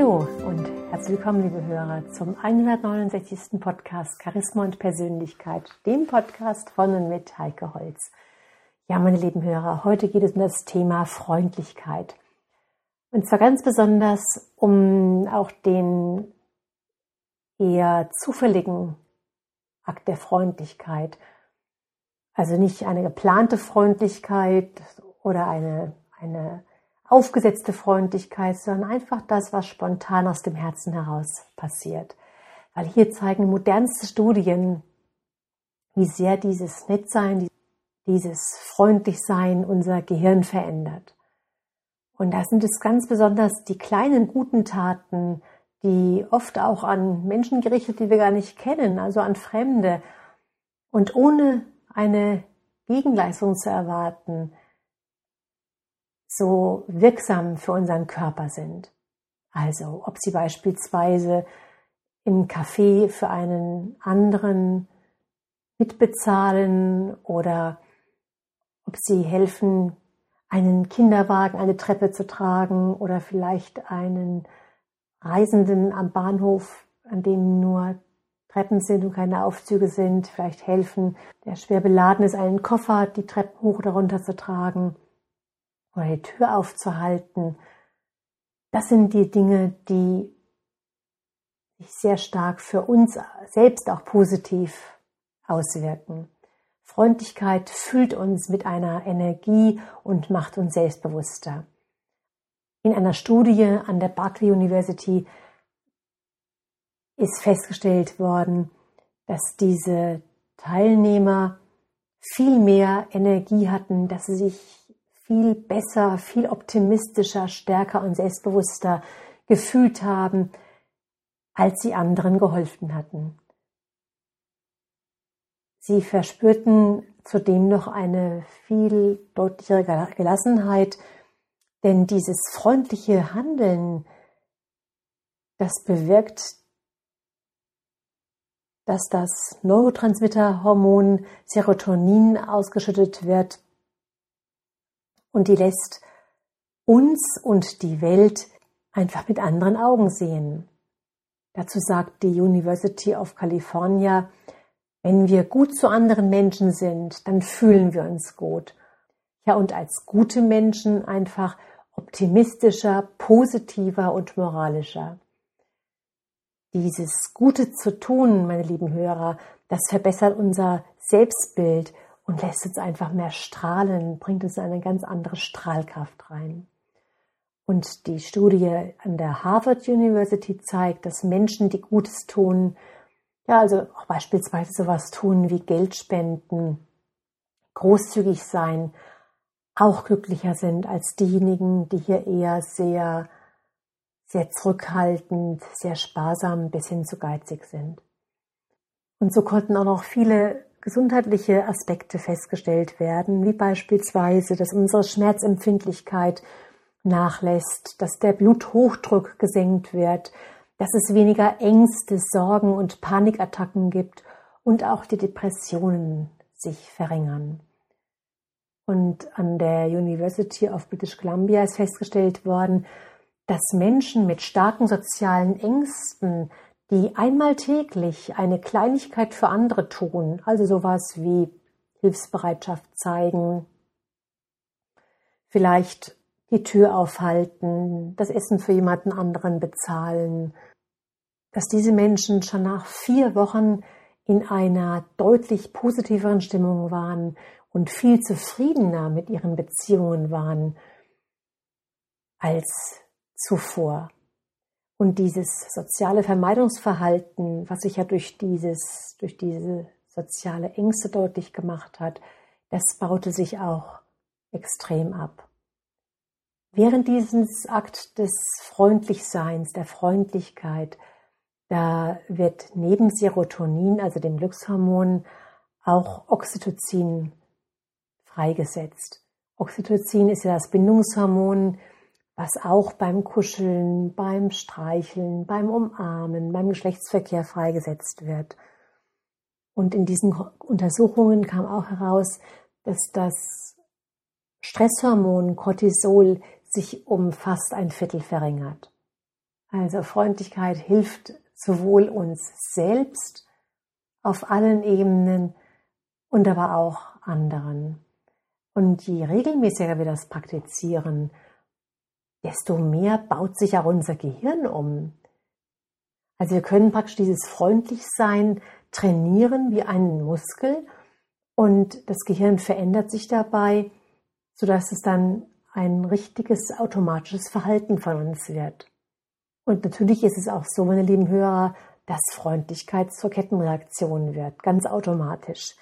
Hallo und herzlich willkommen, liebe Hörer, zum 169. Podcast Charisma und Persönlichkeit, dem Podcast von und mit Heike Holz. Ja, meine lieben Hörer, heute geht es um das Thema Freundlichkeit. Und zwar ganz besonders um auch den eher zufälligen Akt der Freundlichkeit. Also nicht eine geplante Freundlichkeit oder eine, eine aufgesetzte Freundlichkeit, sondern einfach das, was spontan aus dem Herzen heraus passiert. Weil hier zeigen modernste Studien, wie sehr dieses Nettsein, dieses Freundlichsein unser Gehirn verändert. Und da sind es ganz besonders die kleinen guten Taten, die oft auch an Menschen gerichtet, die wir gar nicht kennen, also an Fremde. Und ohne eine Gegenleistung zu erwarten, so wirksam für unseren Körper sind. Also ob sie beispielsweise im Café für einen anderen mitbezahlen oder ob sie helfen, einen Kinderwagen eine Treppe zu tragen oder vielleicht einen Reisenden am Bahnhof, an dem nur Treppen sind und keine Aufzüge sind, vielleicht helfen, der schwer beladen ist, einen Koffer die Treppen hoch oder runter zu tragen oder die Tür aufzuhalten. Das sind die Dinge, die sich sehr stark für uns selbst auch positiv auswirken. Freundlichkeit füllt uns mit einer Energie und macht uns selbstbewusster. In einer Studie an der Berkeley University ist festgestellt worden, dass diese Teilnehmer viel mehr Energie hatten, dass sie sich viel besser, viel optimistischer, stärker und selbstbewusster gefühlt haben, als sie anderen geholfen hatten. Sie verspürten zudem noch eine viel deutlichere Gelassenheit, denn dieses freundliche Handeln, das bewirkt, dass das Neurotransmitterhormon Serotonin ausgeschüttet wird, und die lässt uns und die Welt einfach mit anderen Augen sehen. Dazu sagt die University of California, wenn wir gut zu anderen Menschen sind, dann fühlen wir uns gut. Ja, und als gute Menschen einfach optimistischer, positiver und moralischer. Dieses Gute zu tun, meine lieben Hörer, das verbessert unser Selbstbild und lässt uns einfach mehr strahlen, bringt uns eine ganz andere Strahlkraft rein. Und die Studie an der Harvard University zeigt, dass Menschen, die Gutes tun, ja, also auch beispielsweise sowas tun wie Geld spenden, großzügig sein, auch glücklicher sind als diejenigen, die hier eher sehr, sehr zurückhaltend, sehr sparsam bis hin zu geizig sind. Und so konnten auch noch viele gesundheitliche Aspekte festgestellt werden, wie beispielsweise, dass unsere Schmerzempfindlichkeit nachlässt, dass der Bluthochdruck gesenkt wird, dass es weniger Ängste, Sorgen und Panikattacken gibt und auch die Depressionen sich verringern. Und an der University of British Columbia ist festgestellt worden, dass Menschen mit starken sozialen Ängsten die einmal täglich eine Kleinigkeit für andere tun, also sowas wie Hilfsbereitschaft zeigen, vielleicht die Tür aufhalten, das Essen für jemanden anderen bezahlen, dass diese Menschen schon nach vier Wochen in einer deutlich positiveren Stimmung waren und viel zufriedener mit ihren Beziehungen waren als zuvor. Und dieses soziale Vermeidungsverhalten, was sich ja durch dieses, durch diese soziale Ängste deutlich gemacht hat, das baute sich auch extrem ab. Während dieses Akt des Freundlichseins, der Freundlichkeit, da wird neben Serotonin, also dem Glückshormon, auch Oxytocin freigesetzt. Oxytocin ist ja das Bindungshormon, was auch beim Kuscheln, beim Streicheln, beim Umarmen, beim Geschlechtsverkehr freigesetzt wird. Und in diesen Untersuchungen kam auch heraus, dass das Stresshormon Cortisol sich um fast ein Viertel verringert. Also Freundlichkeit hilft sowohl uns selbst auf allen Ebenen und aber auch anderen. Und je regelmäßiger wir das praktizieren, desto mehr baut sich auch unser Gehirn um. Also wir können praktisch dieses Freundlichsein trainieren wie einen Muskel und das Gehirn verändert sich dabei, sodass es dann ein richtiges automatisches Verhalten von uns wird. Und natürlich ist es auch so, meine lieben Hörer, dass Freundlichkeit zur Kettenreaktion wird, ganz automatisch.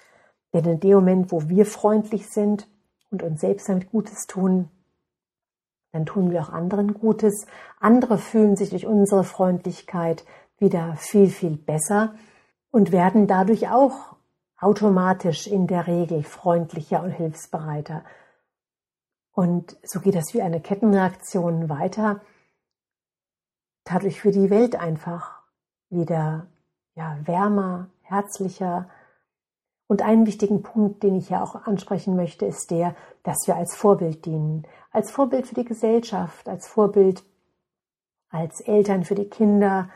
Denn in dem Moment, wo wir freundlich sind und uns selbst damit Gutes tun, dann tun wir auch anderen Gutes. Andere fühlen sich durch unsere Freundlichkeit wieder viel, viel besser und werden dadurch auch automatisch in der Regel freundlicher und hilfsbereiter. Und so geht das wie eine Kettenreaktion weiter. Dadurch wird die Welt einfach wieder ja, wärmer, herzlicher. Und einen wichtigen Punkt, den ich hier auch ansprechen möchte, ist der, dass wir als Vorbild dienen. Als Vorbild für die Gesellschaft, als Vorbild als Eltern für die Kinder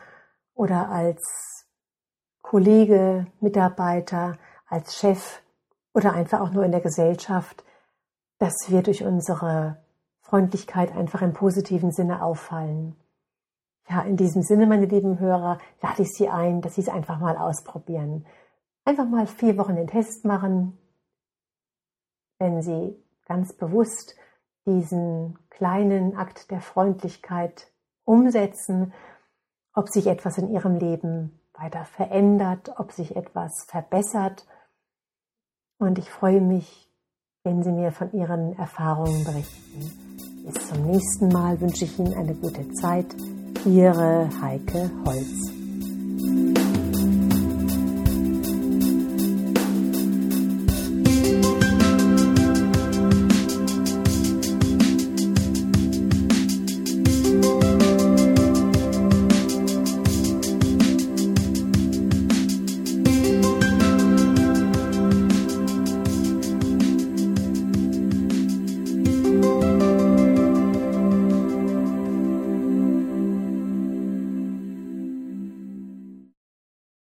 oder als Kollege, Mitarbeiter, als Chef oder einfach auch nur in der Gesellschaft, dass wir durch unsere Freundlichkeit einfach im positiven Sinne auffallen. Ja, in diesem Sinne, meine lieben Hörer, lade ich Sie ein, dass Sie es einfach mal ausprobieren. Einfach mal vier Wochen den Test machen, wenn Sie ganz bewusst diesen kleinen Akt der Freundlichkeit umsetzen, ob sich etwas in Ihrem Leben weiter verändert, ob sich etwas verbessert. Und ich freue mich, wenn Sie mir von Ihren Erfahrungen berichten. Bis zum nächsten Mal wünsche ich Ihnen eine gute Zeit. Ihre Heike Holz.